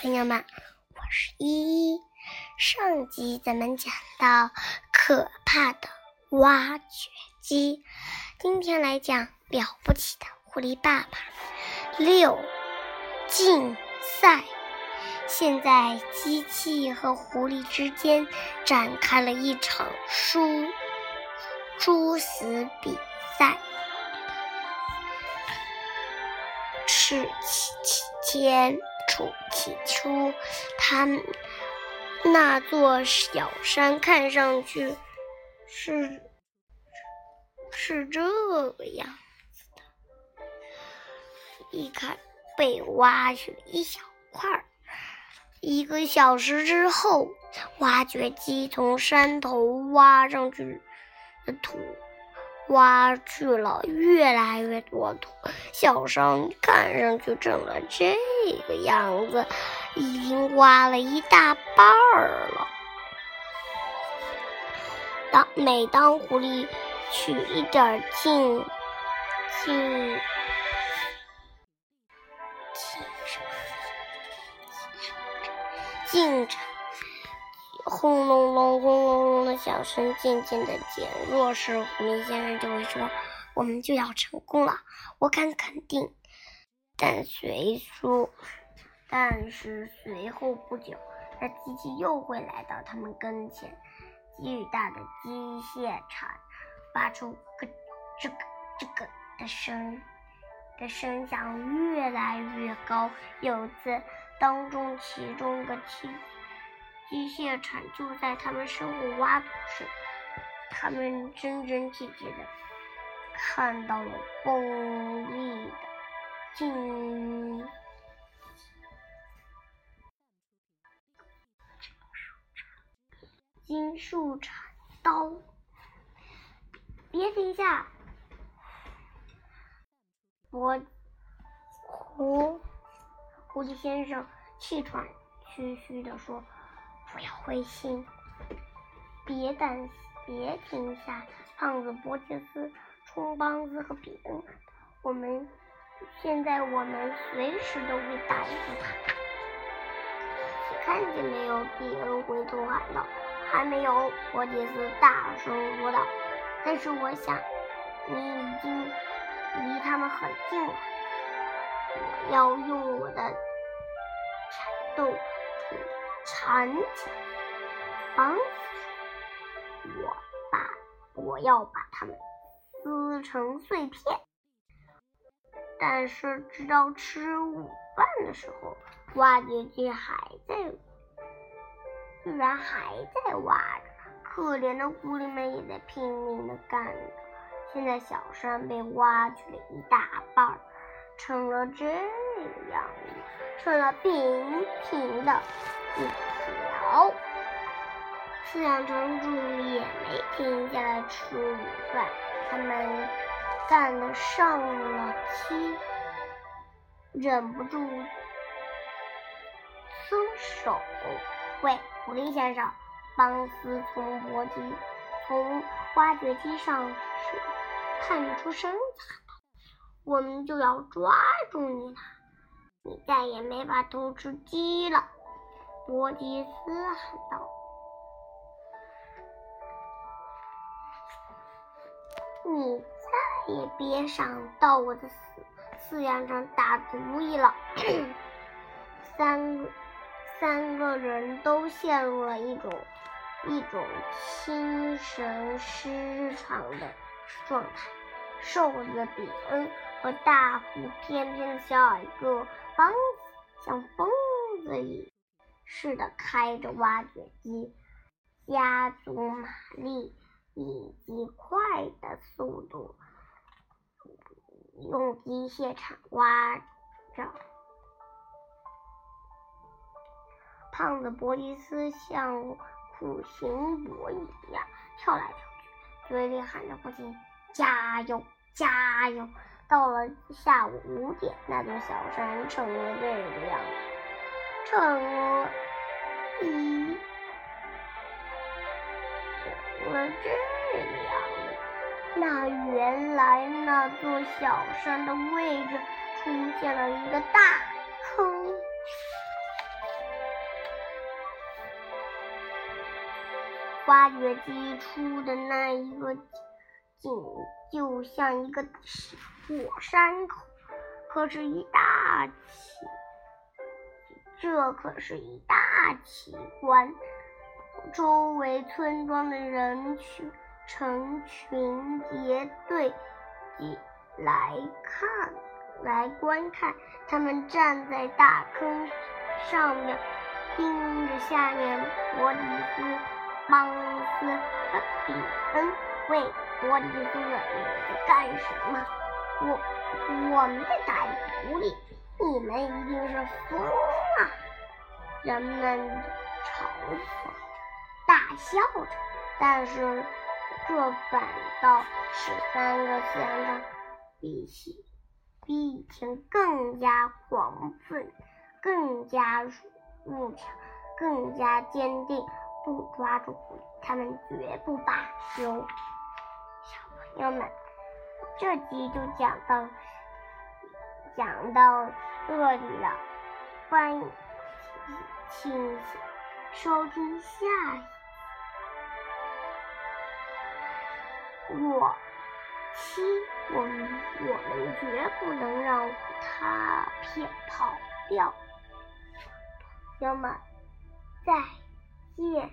朋友们，我是依依。上集咱们讲到可怕的挖掘机，今天来讲了不起的狐狸爸爸。六竞赛，现在机器和狐狸之间展开了一场殊殊死比赛。是起起前。起初，他那座小山看上去是是这个样子的。一看，被挖去了一小块儿。一个小时之后，挖掘机从山头挖上去的土。挖去了越来越多土，小山看上去成了这个样子，已经挖了一大半儿了。当每当狐狸取一点进进进进轰隆隆，轰隆隆的响声渐渐的减弱时，狐狸先生就会说：“我们就要成功了，我敢肯定。”但随说，但是随后不久，那机器又会来到他们跟前，巨大的机械铲发出咯吱咯吱咯的声，的声响越来越高。有次，当中其中一个机。机械铲就在他们身后挖土时，他们真真切切的看到了锋利的金金属铲刀。别停下！我狐狐狸先生气喘吁吁地说。不要灰心，别担，别停下！胖子伯杰斯、冲梆子和比恩，我们现在我们随时都会打死他。你看见没有？比恩回头喊道。还没有，伯杰斯大声说道。但是我想，你已经离他们很近了。我要用我的铲斗。铲起来，绑死我！把我要把它们撕成碎片。但是直到吃午饭的时候，挖掘机还在，居然还在挖着。可怜的狐狸们也在拼命的干着。现在小山被挖去了一大半，成了这样子，成了平平的。一条，饲养场主也没停下来吃午饭，他们干得上了漆，忍不住松手。喂，狐狸先生，邦斯从簸箕从挖掘机上探出身子：“我们就要抓住你了，你再也没法偷吃鸡了。”伯吉斯喊道：“你再也别想到我的饲饲养场打主意了。”三三个人都陷入了一种一种精神失常的状态。瘦子比恩和大腹翩翩的小矮个邦子像疯子一样。似的开着挖掘机，加足马力以及快的速度，用机械铲挖着。胖子伯吉斯像苦行伯一样跳来跳去，嘴里喊着不停：“加油，加油！”到了下午五点，那座小山成了这个样子。嫦娥一怎么这样那原来那座小山的位置出现了一个大坑挖掘机出的那一个井就像一个火山口可是一大这可是一大奇观。周围村庄的人群成群结队来看，来观看。他们站在大坑上面，盯着下面。伯迪斯、邦斯和比恩喂，伯迪斯：“你在干什么？”“我我们在打狐狸。”“你们一定是疯了！”人们嘲讽。大笑着，但是这反倒使三个先生比起比以前更加狂奋，更加入强，更加坚定。不抓住狐狸，他们绝不罢休。小朋友们，这集就讲到讲到这里了，欢迎请收听下一。我七，我们我们绝不能让他骗跑掉。朋友们，再见。